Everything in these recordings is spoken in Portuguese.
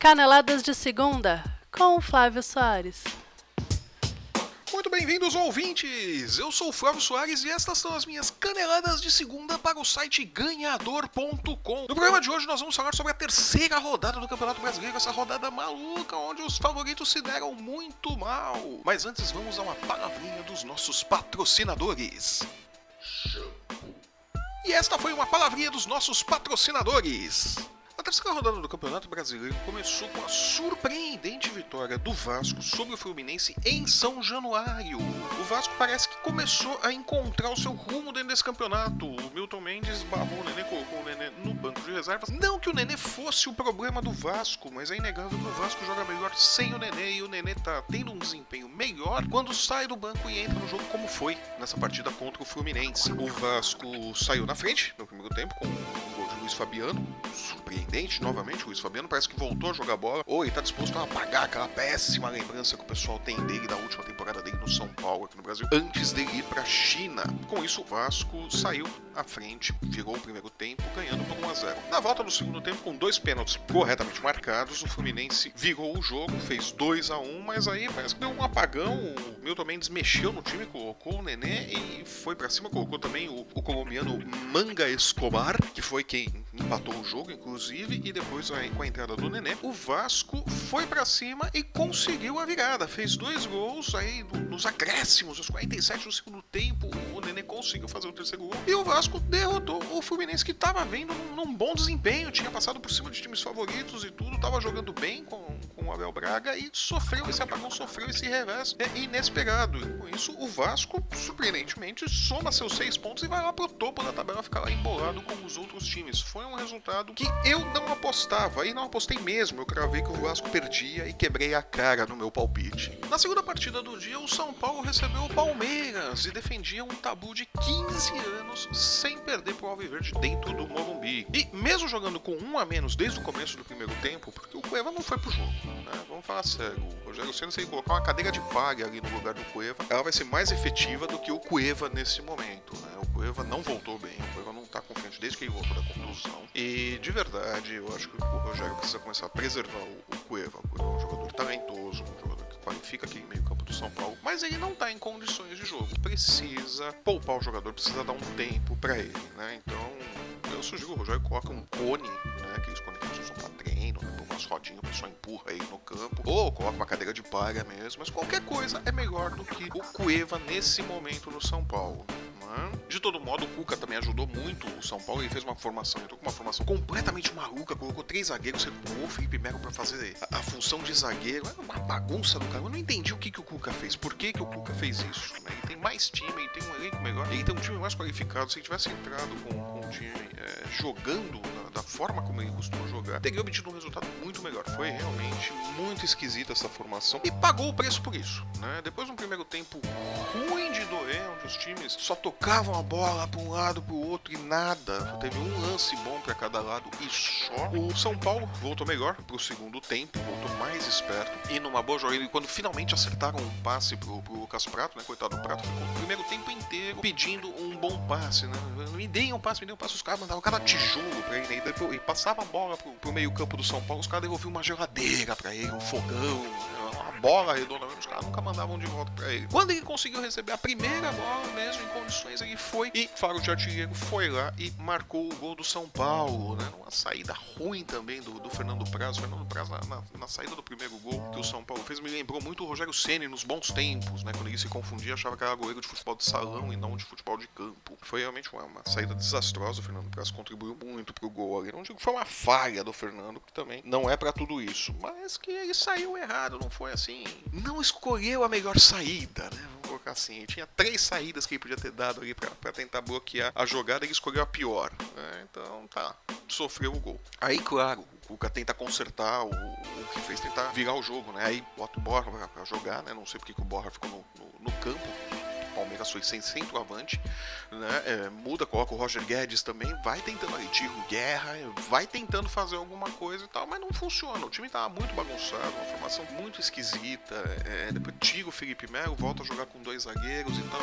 Caneladas de Segunda, com Flávio Soares. Muito bem-vindos, ouvintes! Eu sou o Flávio Soares e estas são as minhas caneladas de segunda para o site ganhador.com. No programa de hoje nós vamos falar sobre a terceira rodada do Campeonato Brasileiro, essa rodada maluca onde os favoritos se deram muito mal. Mas antes vamos a uma palavrinha dos nossos patrocinadores. E esta foi uma palavrinha dos nossos patrocinadores. A terceira rodada do Campeonato Brasileiro começou com a surpreendente vitória do Vasco sobre o Fluminense em São Januário. O Vasco parece que começou a encontrar o seu rumo dentro desse campeonato. O Milton Mendes barrou o Nenê, colocou o Nenê no banco de reservas. Não que o Nenê fosse o problema do Vasco, mas é inegável que o Vasco joga melhor sem o Nenê e o Nenê tá tendo um desempenho melhor quando sai do banco e entra no jogo como foi nessa partida contra o Fluminense. O Vasco saiu na frente no primeiro tempo com Luiz Fabiano, surpreendente novamente. O Luiz Fabiano parece que voltou a jogar bola ou ele tá disposto a apagar aquela péssima lembrança que o pessoal tem dele da última temporada dele no São Paulo aqui no Brasil antes dele ir para China. Com isso, o Vasco saiu à frente, virou o primeiro tempo ganhando por 1 a 0. Na volta do segundo tempo, com dois pênaltis corretamente marcados, o Fluminense virou o jogo, fez 2 a 1 mas aí parece que deu um apagão. O Milton Mendes mexeu no time, colocou o Nenê e foi para cima, colocou também o, o colombiano Manga Escobar, que foi quem empatou o jogo, inclusive, e depois com a entrada do Nenê, o Vasco foi para cima e conseguiu a virada. Fez dois gols aí nos acréscimos, aos 47 do segundo tempo, Nenê conseguiu fazer o terceiro gol. E o Vasco derrotou o Fluminense, que estava vindo num bom desempenho, tinha passado por cima de times favoritos e tudo, estava jogando bem com, com o Abel Braga e sofreu esse apagão, sofreu esse revés é inesperado. E com isso, o Vasco, surpreendentemente, soma seus seis pontos e vai lá pro topo da tabela ficar lá embolado com os outros times. Foi um resultado que eu não apostava, e não apostei mesmo. Eu cravei que o Vasco perdia e quebrei a cara no meu palpite. Na segunda partida do dia, o São Paulo recebeu o Palmeiras e defendia um tabu de 15 anos sem perder pro Alviverde dentro do Morumbi. E mesmo jogando com um a menos desde o começo do primeiro tempo, porque o Cueva não foi pro jogo, né? Vamos falar sério. O Rogério Senna, se ele colocar uma cadeira de palha ali no lugar do Cueva, ela vai ser mais efetiva do que o Cueva nesse momento, né? O Cueva não voltou bem, o Cueva não tá confiante desde que ele voltou da contusão. E de verdade, eu acho que o Rogério precisa começar a preservar o, o Cueva. O Cueva é um jogador talentoso, um jogador qualifica aquele meio campo do São Paulo, mas ele não tá em condições de jogo. Precisa poupar o jogador, precisa dar um tempo para ele, né? Então, eu sugiro o Rogério coloca um cone, né? Aqueles cones que eles usam pra treino, né? umas rodinhas, o pessoal empurra aí no campo, ou coloca uma cadeira de palha mesmo, mas qualquer coisa é melhor do que o Cueva nesse momento no São Paulo. De todo modo, o Cuca também ajudou muito o São Paulo. Ele fez uma formação, entrou com uma formação completamente maluca, colocou três zagueiros, recuou o Felipe Melo para fazer a, a, função de zagueiro. Era uma bagunça do cara. Eu não entendi o que, que o Cuca fez. Por que, que o Cuca fez isso? Né? Ele tem mais time, ele tem um elenco melhor, ele tem um time mais qualificado. Se ele tivesse entrado com, com um time é, jogando na, da forma como ele costuma jogar, teria obtido um resultado muito melhor. Foi realmente muito esquisita essa formação e pagou o preço por isso. Né? Depois de um primeiro tempo ruim de doer, onde os times só tocavam a bola para um lado para o outro e nada. Teve um lance bom para cada lado e só. O São Paulo voltou melhor pro segundo tempo, voltou mais esperto e numa boa jogada. E quando finalmente acertaram um passe pro, pro Lucas Prato, né? Coitado do Prato, ficou o primeiro tempo inteiro pedindo um bom passe, né? Me deem um passe, me deem um passe. Os caras mandavam cada tijolo pra ele, né? E, e passava a bola pro, pro meio-campo do São Paulo, os caras devolviam uma geladeira pra ele, um fogão, bola redonda mesmo, os caras nunca mandavam de volta pra ele. Quando ele conseguiu receber a primeira bola mesmo em condições, ele foi e Faro de Artilheiro foi lá e marcou o gol do São Paulo, né? Uma saída ruim também do, do Fernando Praz. O Fernando Praz, na, na, na, saída do primeiro gol que o São Paulo fez, me lembrou muito o Rogério Ceni nos bons tempos, né? Quando ele se confundia, achava que era goleiro de futebol de salão e não de futebol de campo. Foi realmente uma, uma saída desastrosa. O Fernando Praz contribuiu muito pro gol ali. Não digo que foi uma falha do Fernando, que também não é para tudo isso, mas que ele saiu errado, não foi assim. Não escolheu a melhor saída, né? Vamos colocar assim. Ele tinha três saídas que ele podia ter dado ali para tentar bloquear a jogada, ele escolheu a pior. Né? Então tá, sofreu o gol. Aí, claro, o Cuca tenta consertar o, o que fez, tentar virar o jogo, né? Aí bota o Borja pra, pra jogar, né? Não sei porque que o Borja ficou no, no, no campo. Foi sem centroavante, né? É, muda, coloca o Roger Guedes também, vai tentando aí, tira o Guerra, vai tentando fazer alguma coisa e tal, mas não funciona. O time tava muito bagunçado, uma formação muito esquisita. É, depois tira o Felipe Melo, volta a jogar com dois zagueiros e tal.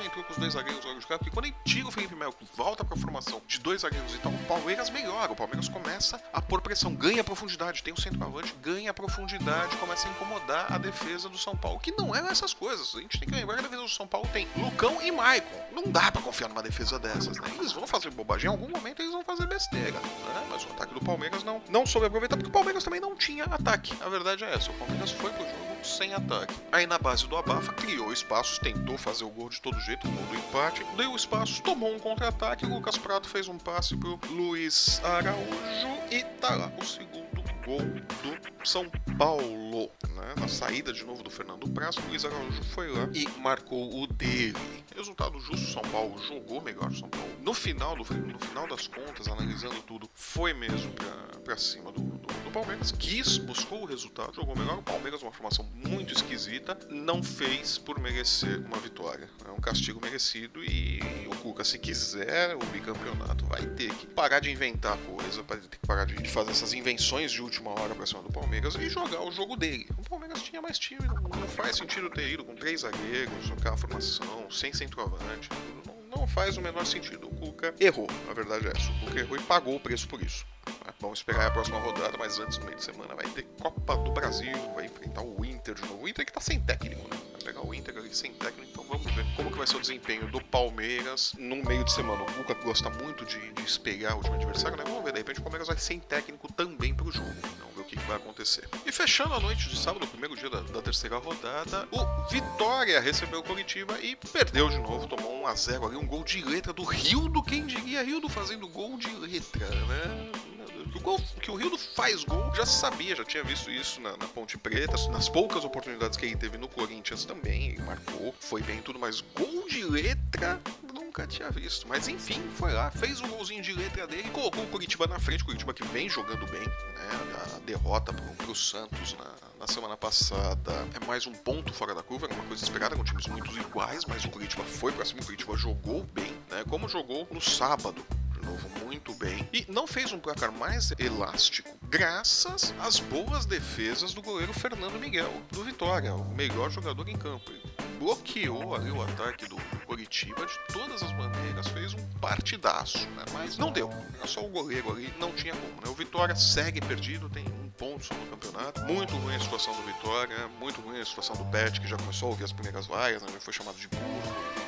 Não entrou com os dois zagueiros logo de cara, porque quando ele tira o Felipe Melo, volta pra formação de dois zagueiros e tal, o Palmeiras melhora. O Palmeiras começa a pôr pressão, ganha profundidade, tem o centroavante, ganha profundidade, começa a incomodar a defesa do São Paulo, que não é essas coisas. A gente tem que lembrar que a defesa do São Paulo tem Lucão e Maicon. Não dá pra confiar numa defesa dessas, né? Eles vão fazer bobagem, em algum momento eles vão fazer besteira, né? Mas o ataque do Palmeiras não, não soube aproveitar, porque o Palmeiras também não tinha ataque. A verdade é essa, o Palmeiras foi pro jogo sem ataque. Aí na base do Abafa, criou espaços, tentou fazer o gol de todo jeito, o gol do empate, deu espaço, tomou um contra-ataque, Lucas Prato fez um passe pro Luiz Araújo e tá lá o segundo gol do São Paulo. Né? Na saída de novo do Fernando Praz, Luiz Araújo foi lá e marcou o dele. Resultado justo, São Paulo jogou melhor São Paulo. No final, do, no final das contas, analisando tudo, foi mesmo pra, pra cima do, do Palmeiras. Quis, buscou o resultado, jogou melhor. O Palmeiras, uma formação muito esquisita, não fez por merecer uma vitória. É um castigo merecido e o Cuca, se quiser o bicampeonato, vai ter que parar de inventar coisa, vai ter que parar de fazer essas invenções de última hora pra cima do Palmeiras e jogar o jogo dele. O Palmeiras tinha mais time, não faz sentido ter ido com três zagueiros, aquela formação, sem centroavante. Não faz o menor sentido. O Cuca errou, a verdade é essa. O Cuca errou e pagou o preço por isso. Vamos esperar a próxima rodada, mas antes, no meio de semana, vai ter Copa do Brasil, vai enfrentar o Inter de novo. O Inter que tá sem técnico, né? Vai pegar o Inter ali sem técnico, então vamos ver como que vai ser o desempenho do Palmeiras no meio de semana. O Cuca gosta muito de, de espelhar o time adversário, né? Vamos ver, de repente o Palmeiras vai sem técnico também pro jogo. Vamos ver o que, que vai acontecer. E fechando a noite de sábado, o primeiro dia da, da terceira rodada, o Vitória recebeu o Curitiba e perdeu de novo, tomou 1x0 ali, um gol de letra do Rildo, quem diria Rildo fazendo gol de letra, né? O gol, que o Rildo faz gol, já sabia, já tinha visto isso na, na, Ponte Preta, nas poucas oportunidades que ele teve no Corinthians também, marcou, foi bem tudo, mas gol de letra nunca tinha visto. Mas enfim, foi lá, fez um golzinho de letra dele colocou o Curitiba na frente, o Curitiba que vem jogando bem, né? A derrota pro, pro Santos na, na semana passada é mais um ponto fora da curva, era uma coisa esperada com times muito iguais, mas o Curitiba foi pra cima, o Curitiba jogou bem, né? Como jogou no sábado novo muito bem e não fez um placar mais elástico, graças às boas defesas do goleiro Fernando Miguel do Vitória, o melhor jogador em campo. Ele bloqueou ali o ataque do Curitiba de todas as maneiras, fez um partidaço, né? mas não deu. Era só o goleiro ali, não tinha como. Né? O Vitória segue perdido, tem um ponto só no campeonato. Muito ruim a situação do Vitória, muito ruim a situação do Pet, que já começou a ouvir as primeiras vaias, né? foi chamado de burro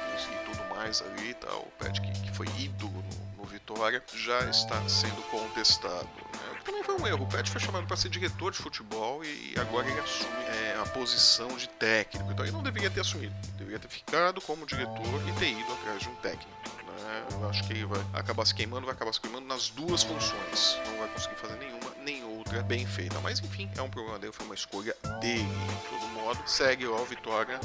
mais ali tal. O Pet que, foi ídolo no no Vitória já está sendo contestado. Né? Também foi um erro. O Pet foi chamado para ser diretor de futebol e agora ele assume é, a posição de técnico. Então ele não deveria ter assumido. Deveria ter ficado como diretor e ter ido atrás de um técnico. Né? Eu acho que ele vai acabar se queimando, vai acabar se queimando nas duas funções. Não vai conseguir fazer nenhuma nem outra bem feita. Mas enfim, é um problema dele, foi uma escolha dele. De todo modo, segue ó, a vitória,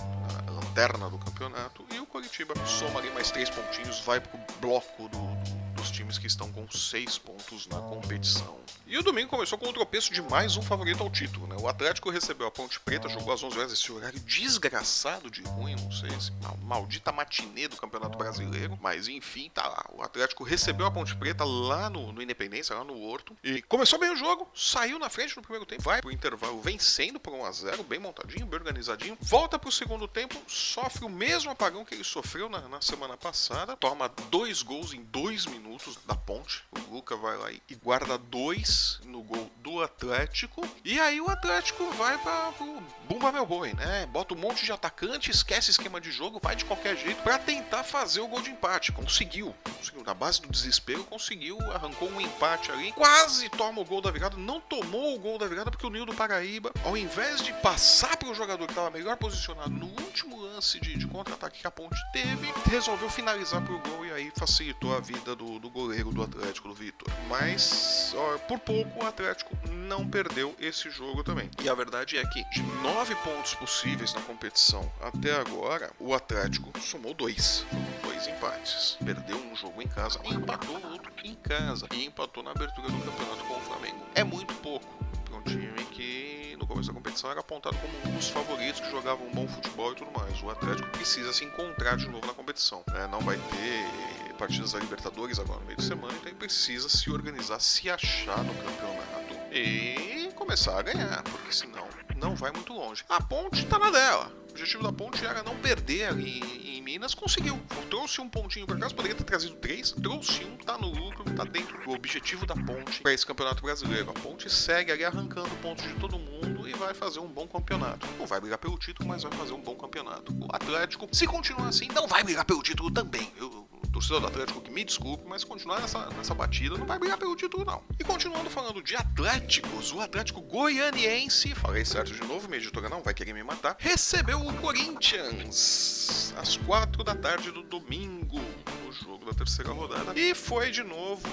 a lanterna do campeonato. E o Curitiba soma ali mais três pontinhos, vai pro bloco do, dos times que estão com seis pontos na competição. E o domingo começou com o tropeço de mais um favorito ao título. Né? O Atlético recebeu a Ponte Preta, jogou às 11 horas, esse horário desgraçado de ruim, não sei se maldita matinê do Campeonato Brasileiro, mas enfim, tá lá. O Atlético recebeu a Ponte Preta lá no, no Independência, lá no Horto, e começou bem o jogo, saiu na frente no primeiro tempo, vai pro intervalo vencendo por 1 a 0 bem montadinho, bem organizadinho, volta pro segundo tempo, sofre o mesmo apagão que ele sofreu na, na semana passada, toma dois gols em dois minutos da Ponte, o Luca vai lá e, guarda dois no gol do Atlético. E aí o Atlético vai para o Bumba Meu Boi, né? Bota um monte de atacante, esquece esquema de jogo, vai de qualquer jeito para tentar fazer o gol de empate. Conseguiu, conseguiu. Na base do desespero, conseguiu, arrancou um empate ali, quase toma o gol da virada. Não tomou o gol da virada porque o Nildo Paraíba, ao invés de passar para o jogador que estava melhor posicionado no último lance de, de contra-ataque que a Ponte teve, resolveu finalizar pro gol e aí facilitou a vida do, do goleiro do Atlético, do Vitor. Mas, ó, por pouco o Atlético não perdeu esse jogo também. E a verdade é que de nove pontos possíveis na competição até agora, o Atlético somou dois. Dois empates. Perdeu um jogo em casa, empatou outro em casa e empatou na abertura do campeonato com o Flamengo. É muito pouco para um time que no começo da competição era apontado como um dos favoritos que jogavam um bom futebol e tudo mais. O Atlético precisa se encontrar de novo na competição. Né? Não vai ter partidas da Libertadores agora no meio de semana, então ele precisa se organizar, se achar no campeonato e começar a ganhar, porque senão não vai muito longe. A ponte tá na dela. objetivo da ponte era não perder ali em Minas, conseguiu. Trouxe um pontinho para casa, poderia ter trazido três, trouxe um, tá no lucro, tá dentro do objetivo da ponte para esse campeonato brasileiro. A ponte segue ali arrancando pontos de todo mundo e vai fazer um bom campeonato. Não vai brigar pelo título, mas vai fazer um bom campeonato. O Atlético, se continuar assim, não vai brigar pelo título também. Eu, torcedor do Atlético que me desculpe, mas continuar nessa, nessa batida não vai brigar pelo título, não. E continuando falando de Atléticos, o Atlético Goianiense, falei certo de novo, minha editora não vai querer me matar, recebeu o Corinthians às quatro da tarde do domingo, no jogo da terceira rodada, e foi de novo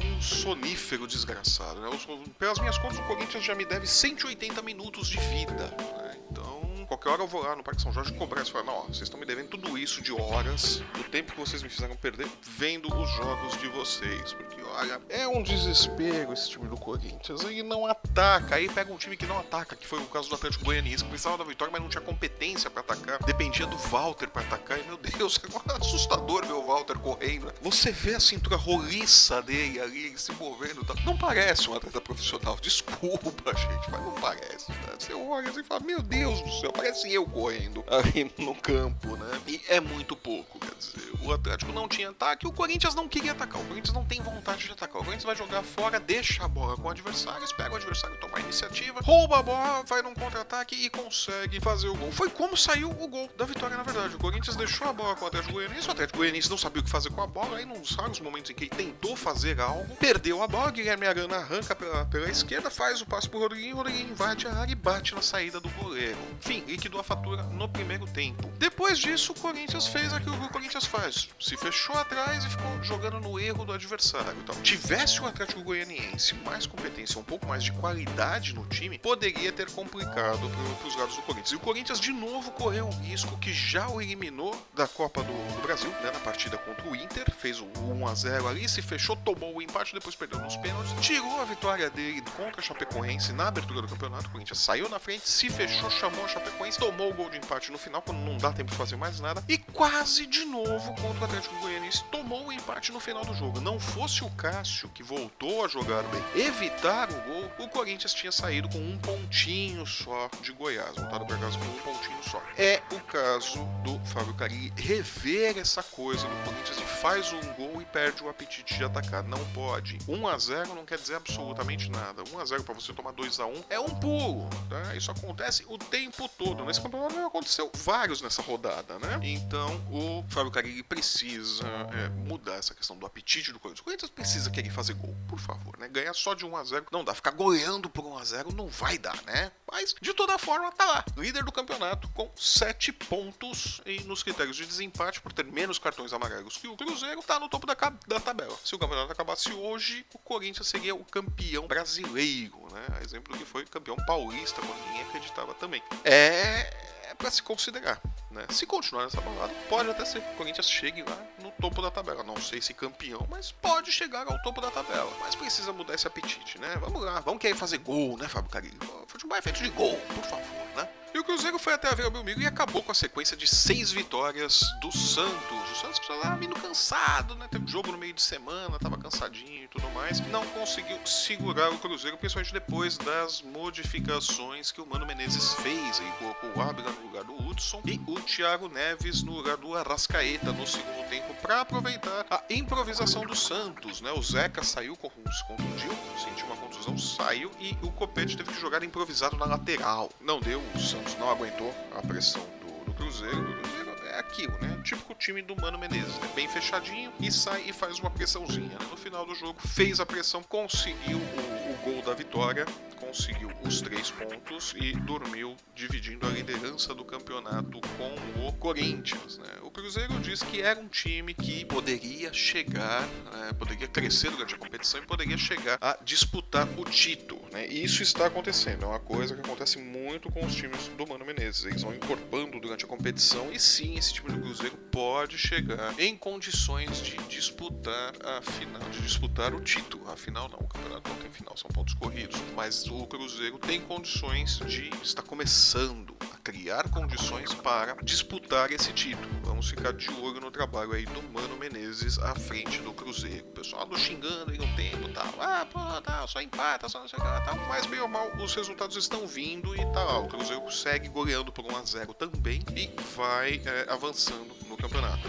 um sonífero desgraçado. Né? Pelas minhas contas, o Corinthians já me deve 180 minutos de vida. Né? Então qualquer hora eu vou lá no Parque São Jorge cobrar isso. Falar, não, ó, vocês estão me devendo tudo isso de horas, do tempo que vocês me fizeram perder, vendo os jogos de vocês. Porque, olha, é um desespero esse time do Corinthians. Ele não ataca. Aí pega um time que não ataca, que foi o caso do Atlético Goianiense, que precisava da vitória, mas não tinha competência para atacar. Dependia do Walter para atacar. E, meu Deus, é assustador ver o Walter correndo. Você vê a cintura roliça dele ali, se movendo. Tá? Não parece um atleta profissional. Desculpa, gente, mas não parece. Né? Você olha assim e fala, meu Deus do céu, parece eu correndo ali no campo, né? E é muito pouco, quer dizer, o Atlético não tinha ataque, o Corinthians não queria atacar, o Corinthians não tem vontade de atacar, o Corinthians vai jogar fora, deixa a bola com o adversário, espera o adversário tomar a iniciativa, rouba a bola, vai num contra-ataque e consegue fazer o gol. Foi como saiu o gol da vitória, na verdade. O Corinthians deixou a bola com o Atlético Goianiense, o Atlético Goianiense não sabia o que fazer com a bola, aí nos raros momentos em que ele tentou fazer algo, perdeu a bola, Guilherme Arana arranca pela, pela esquerda, faz o passe pro Rodriguinho, Rodriguinho invade a área e bate na saída do goleiro. Enfim, liquidou a fatura no primeiro tempo. Depois disso, o Corinthians fez aquilo que o Corinthians faz. Se fechou atrás e ficou jogando no erro do adversário. Então, tivesse o Atlético Goianiense mais competência, um pouco mais de qualidade no time, poderia ter complicado para os lados do Corinthians. E o Corinthians de novo correu um risco que já o eliminou da Copa do, do Brasil, né, na partida contra o Inter, fez o 1 a 0 ali, se fechou, tomou o empate, depois perdeu nos pênaltis, tirou a vitória dele contra a Chapecoense na abertura do campeonato. O Corinthians saiu na frente, se fechou, chamou a Chapecoense, tomou o gol de empate no final, quando não dá tempo de fazer mais nada, e quase de novo contra o Atlético Goianiense tomou o empate no final do jogo. Não fosse o Cássio, que voltou a jogar bem, evitar o gol, o Corinthians tinha saído com um pontinho só de Goiás, voltado para casa com um pontinho só. É o caso do Fábio Carilli rever essa coisa do Corinthians de faz um gol e perde o apetite de atacar. Não pode. 1 a 0 não quer dizer absolutamente nada. 1 a 0 para você tomar 2 a 1 é um pulo, tá? Isso acontece o tempo todo. Nesse campeonato aconteceu vários nessa rodada, né? Então o Fábio Carilli precisa é, mudar essa questão do apetite do Corinthians. O Corinthians precisa querer fazer gol, por favor, né? Ganhar só de 1 a 0 não dá. Ficar goleando por 1 a 0 não vai dar, né? Mas de toda forma tá lá, líder do campeonato com 7 pontos e nos critérios de desempate por ter menos cartões amarelos que o Cruzeiro, tá no topo da, da tabela. Se o campeonato acabasse hoje, o Corinthians seria o campeão brasileiro, né? Exemplo do que foi campeão paulista, quando ninguém acreditava também. É é para se considerar. Né? Se continuar nessa balada, pode até ser que o Corinthians chegue lá no topo da tabela. Não sei se campeão, mas pode chegar ao topo da tabela. Mas precisa mudar esse apetite, né? Vamos lá, vamos querer fazer gol, né, Fábio Carilho? Futebol é feito de gol, por favor, né? E o Cruzeiro foi até a Vila Belmiro e acabou com a sequência de seis vitórias do Santos. O Santos já estava vindo cansado, né? Teve jogo no meio de semana, estava cansadinho e tudo mais. Não conseguiu segurar o Cruzeiro, principalmente depois das modificações que o Mano Menezes fez. Ele colocou o Ábila no lugar do Hudson e o Thiago Neves no lugar do Arrascaeta no segundo tempo para aproveitar a improvisação do Santos, né? O Zeca saiu, se contundiu, sentiu uma contusão, saiu e o Copete teve que jogar improvisado na lateral. Não deu, o Santos não aguentou a pressão do, do Cruzeiro. O Cruzeiro é aquilo, né? Típico time do Mano Menezes, né? Bem fechadinho e sai e faz uma pressãozinha. No final do jogo, fez a pressão, conseguiu o gol da vitória, conseguiu os três pontos e dormiu dividindo a liderança do campeonato com o Corinthians. Né? O Cruzeiro diz que era um time que poderia chegar, né? poderia crescer durante a competição e poderia chegar a disputar o título. Né? E isso está acontecendo, é uma coisa que acontece muito com os times do Mano Menezes. Eles vão encorpando durante a competição e sim, esse time do Cruzeiro pode chegar em condições de disputar a final, de disputar o título. Afinal, não, o campeonato não tem final, são pontos corridos. Mas o Cruzeiro tem condições de estar começando a criar condições para disputar esse título. Vamos ficar de olho no trabalho aí do Mano Menezes à frente do Cruzeiro. O pessoal andou xingando aí um tempo tal. Ah, pô, tá, só empata, só não sei o que lá, tal. Mas bem ou mal, os resultados estão vindo e tal. O Cruzeiro segue goleando por 1x0 também e vai é, avançando no campeonato.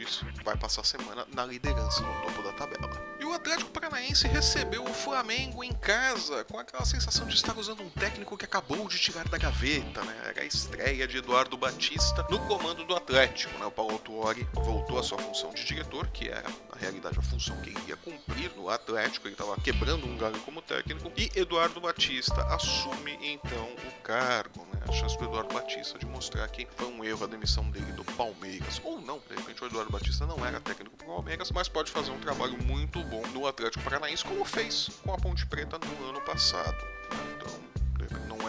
Disse, vai passar a semana na liderança, no topo da tabela. E o Atlético Paranaense recebeu o Flamengo em casa, com aquela sensação de estar usando um técnico que acabou de tirar da gaveta, né? Era a estreia de Eduardo Batista no comando do Atlético, né? O Paulo Tuori voltou à sua função de diretor, que era, na realidade, a função que ele ia cumprir no Atlético, ele estava quebrando um galho como técnico, e Eduardo Batista assume então o cargo, né? A chance do Eduardo Batista de mostrar que foi um erro a demissão dele do Palmeiras, ou não, de repente o Eduardo Batista não era técnico pro Palmeiras, mas pode fazer um trabalho muito bom no Atlético Paranaense, como fez com a Ponte Preta no ano passado.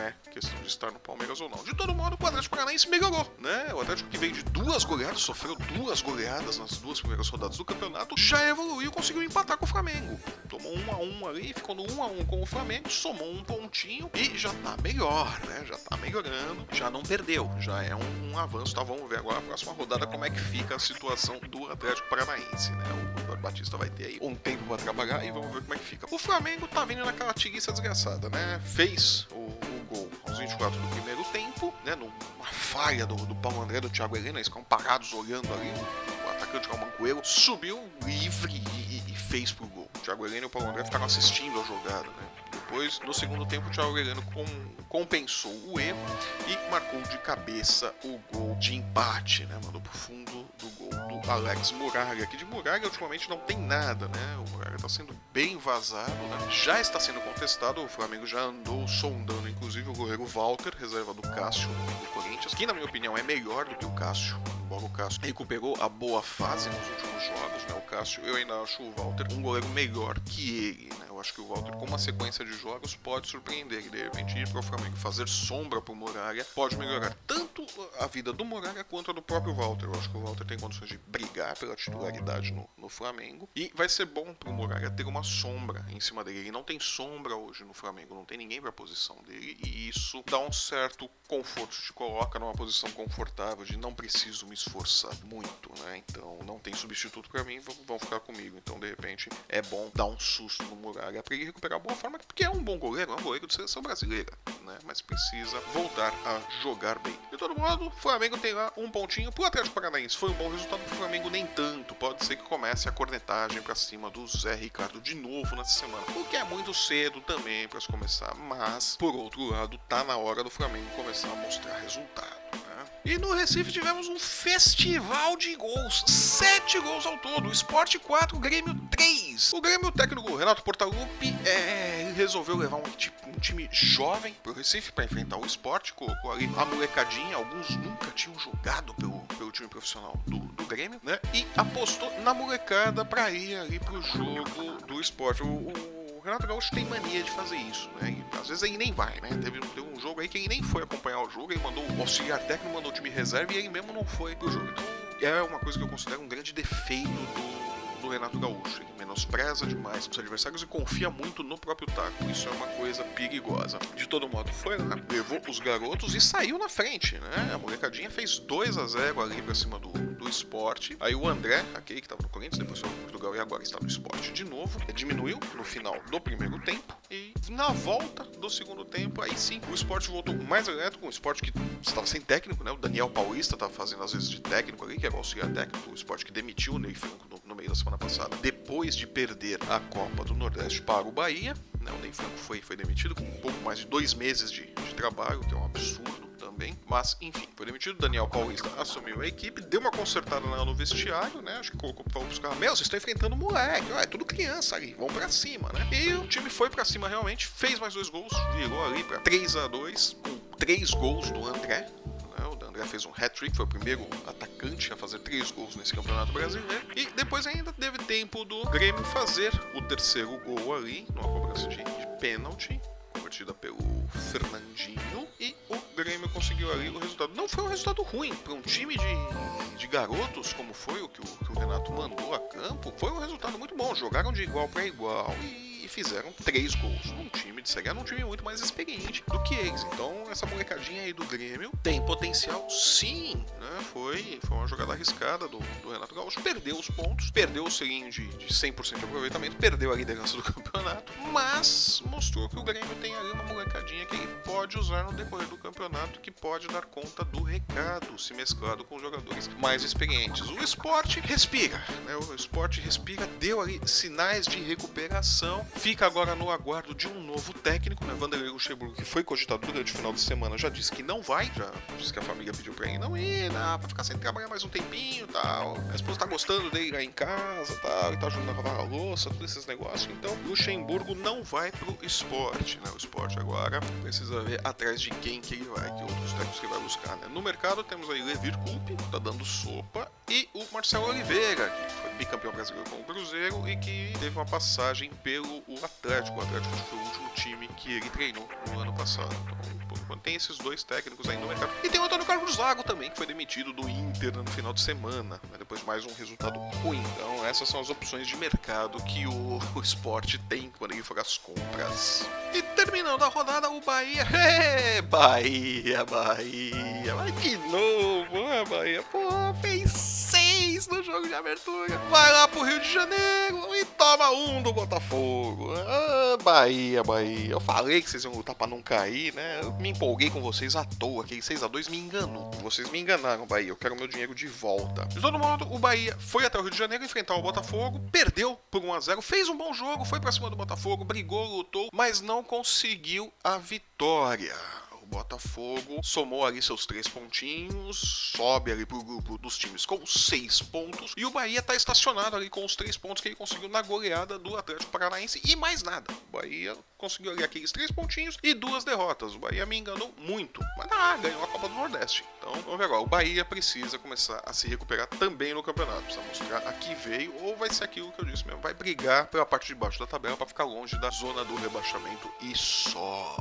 É questão de estar no Palmeiras ou não. De todo modo, o Atlético Paranaense melhorou, né? O Atlético que veio de duas goleadas, sofreu duas goleadas nas duas primeiras rodadas do campeonato, já evoluiu e conseguiu empatar com o Flamengo. Tomou um a um ali, ficou no um a um com o Flamengo, somou um pontinho e já tá melhor, né? Já tá melhorando, já não perdeu, já é um, um avanço. Tá, vamos ver agora a próxima rodada como é que fica a situação do Atlético Paranaense, né? O Eduardo Batista vai ter aí um tempo para trabalhar e vamos ver como é que fica. O Flamengo tá vindo naquela tiguiça desgraçada, né? Fez o gol aos 24 do primeiro tempo, né? Numa falha do, do Paulo André do Thiago Helena, eles ficaram parados olhando ali. O atacante que é o subiu livre e, e, fez pro gol. O Thiago Helena e o Paulo André ficaram assistindo a jogada, né? Depois, no segundo tempo, o Thiago Heleno com, compensou o erro e marcou de cabeça o gol de empate, né? Mandou pro fundo do gol do Alex Muralha, que de Muralha ultimamente não tem nada, né? O Muralha tá sendo bem vazado, né? Já está sendo contestado, o Flamengo já andou sondando, inclusive, o goleiro Walter, reserva do Cássio do Corinthians, que na minha opinião é melhor do que o Cássio, embora o Cássio recuperou a boa fase nos últimos jogos, né? O Cássio, eu ainda acho o Walter um goleiro melhor que ele, né? Acho que o Walter, com uma sequência de jogos, pode surpreender e de repente ir para o Flamengo fazer sombra para o Muralha pode melhorar tanto a vida do Muralha quanto a do próprio Walter. Eu acho que o Walter tem condições de brigar pela titularidade no, no Flamengo e vai ser bom para o Muralha ter uma sombra em cima dele. Ele não tem sombra hoje no Flamengo, não tem ninguém para a posição dele e isso dá um certo conforto, te coloca numa posição confortável de não preciso me esforçar muito, né? Então não tem substituto para mim, vão ficar comigo. Então de repente é bom dar um susto no Muralha para ele recuperar boa forma, porque é um bom goleiro, é um goleiro de seleção brasileira, né? Mas precisa voltar a jogar bem. De todo modo, o Flamengo tem lá um pontinho pro Atlético Paranaense. Foi um bom resultado pro Flamengo, nem tanto. Pode ser que comece a cornetagem para cima do Zé Ricardo de novo nessa semana, o que é muito cedo também para se começar. Mas, por outro lado, tá na hora do Flamengo começar a mostrar resultado. Né? E no Recife tivemos um festival de gols. Sete gols ao todo. O Sport 4, o Grêmio 3. O Grêmio técnico Renato Portaluppi é, resolveu levar um, tipo, um time jovem pro Recife para enfrentar o Sport. Colocou ali a molecadinha. Alguns nunca tinham jogado pelo, pelo time profissional do, do Grêmio, né? E apostou na molecada para ir ali pro jogo do Sport. o, o o Renato Gaúcho tem mania de fazer isso, né? E, às vezes ele nem vai, né? Teve, teve, um jogo aí que ele nem foi acompanhar o jogo, ele mandou o auxiliar técnico, mandou o time reserva e ele mesmo não foi pro jogo. Então é uma coisa que eu considero um grande defeito do, do Renato Gaúcho. Ele menospreza demais os adversários e confia muito no próprio taco. Isso é uma coisa perigosa. De todo modo, foi lá, levou os garotos e saiu na frente, né? A molecadinha fez 2 a 0 ali pra cima do, do esporte. Aí o André, aquele que estava no Corinthians, depois foi no Portugal e agora está no esporte de novo, diminuiu no final do primeiro tempo. E na volta do segundo tempo, aí sim, o esporte voltou mais elétrico, um esporte que estava sem técnico, né? O Daniel Paulista estava fazendo às vezes de técnico ali, que era o auxiliar técnico, o esporte que demitiu o Ney Franco no, no meio da semana passada, depois de perder a Copa do Nordeste para o Bahia. Né? O Ney Franco foi, foi demitido com um pouco mais de dois meses de, de trabalho, que é um absurdo Mas, enfim, foi demitido. Daniel Paulista assumiu a equipe, deu uma consertada no vestiário, né? Acho que colocou para os caras: Meu, vocês estão enfrentando o moleque, é tudo criança ali, vão para cima, né? E o time foi para cima realmente, fez mais dois gols, virou ali para 3 a 2 com três gols do André. Né? André fez um hat-trick, foi o primeiro atacante a fazer três gols nesse campeonato brasileiro. E depois ainda teve tempo do Grêmio fazer o terceiro gol ali, numa cobrança de, de pênalti convertida pelo Fernandinho Grêmio conseguiu ali o resultado. Não foi um resultado ruim para um time de, de garotos, como foi o que, o que o Renato mandou a campo. Foi um resultado muito bom. Jogaram de igual para igual e fizeram três gols num time de Série A, num time muito mais experiente do que eles. Então, essa molecadinha aí do Grêmio tem potencial sim, né? Foi, foi uma jogada arriscada do, do Renato Gaúcho, perdeu os pontos, perdeu o selinho de, de 100% de aproveitamento, perdeu a liderança do campeonato, mas mostrou que o Grêmio tem ali uma molecadinha que ele pode usar no decorrer do campeonato, que pode dar conta do recado, se mesclado com jogadores mais experientes. O esporte respira, né? O esporte respira, deu ali sinais de recuperação, fica agora no aguardo de um novo técnico, né? Vanderlei Luxemburgo, que foi cogitado durante o final de semana, já disse que não vai, já disse que a família pediu pra ele não ir, né? pra ficar sem trabalhar mais um tempinho tal. A esposa tá gostando dele lá em casa tal, ele tá ajudando a lavar a louça, todos esses negócios. Então, Luxemburgo não vai pro esporte, né? O esporte agora precisa ver atrás de quem que ele vai, que outros técnicos que vai buscar, né? No mercado temos aí Levir Coupe, tá dando sopa, e o Marcelo Oliveira, que foi bicampeão brasileiro com o Cruzeiro e que teve uma passagem pelo Atlético. O Atlético foi o último time que ele treinou no ano passado. Então, por enquanto, tem esses dois técnicos aí no mercado. E tem o Antônio Carlos Zago também, que foi demitido do Inter no final de semana, né? depois mais um resultado ruim. Então, essas são as opções de mercado que o, o esporte tem quando ele for às compras. E terminando a rodada, o Bahia. É, Bahia, Bahia. Vai de novo, né, Bahia? Pô, fez seis no jogo de abertura. Vai lá pro Rio de Janeiro e toma um do Botafogo. Ah, Bahia, Bahia. Eu falei que vocês iam lutar pra não cair, né? Eu me empolguei com vocês à toa. Aquele 6x2 me enganou. Vocês me enganaram, Bahia. Eu quero meu dinheiro de volta. De todo modo, o Bahia foi até o Rio de Janeiro enfrentar o Botafogo, perdeu por 1x0, fez um bom jogo, foi pra cima do Botafogo, brigou, lutou, mas não conseguiu a vitória. Botafogo somou ali seus três pontinhos, sobe ali pro grupo dos times com seis pontos, e o Bahia tá estacionado ali com os três pontos que ele conseguiu na goleada do Atlético Paranaense e mais nada. O Bahia conseguiu ali aqueles três pontinhos e duas derrotas. O Bahia me enganou muito, mas ah, ganhou a Copa do Nordeste. Então vamos ver agora. O Bahia precisa começar a se recuperar também no campeonato. Precisa mostrar aqui veio, ou vai ser aquilo que eu disse mesmo. Vai brigar pela parte de baixo da tabela para ficar longe da zona do rebaixamento e só.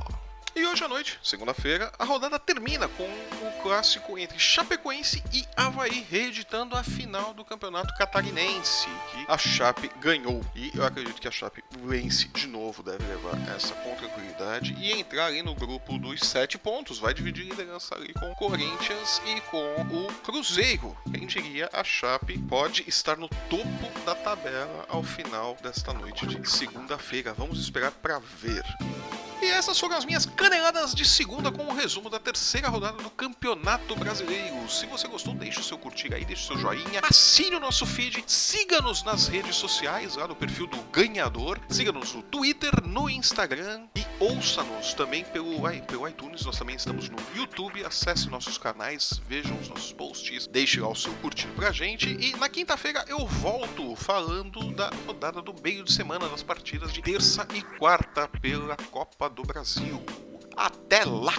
E hoje à noite, segunda-feira, a rodada termina com o clássico entre Chapecoense e Havaí, reeditando a final do campeonato catarinense, que a Chape ganhou. E eu acredito que a Chape vence de novo, deve levar essa com tranquilidade e entrar ali no grupo dos sete pontos. Vai dividir liderança ali com o Corinthians e com o Cruzeiro. Quem diria, a Chape pode estar no topo da tabela ao final desta noite de segunda-feira. Vamos esperar para ver. E essas foram as minhas caneladas de segunda com o um resumo da terceira rodada do Campeonato Brasileiro. Se você gostou, deixe o seu curtir aí, deixe o seu joinha, assine o nosso feed, siga-nos nas redes sociais, lá no perfil do Ganhador, siga-nos no Twitter, no Instagram e ouça-nos também pelo, pelo iTunes. Nós também estamos no YouTube, acesse nossos canais, vejam os nossos posts, deixe lá o seu curtir pra gente. E na quinta-feira eu volto falando da rodada do meio de semana, das partidas de terça e quarta pela Copa do Brasil. Até lá!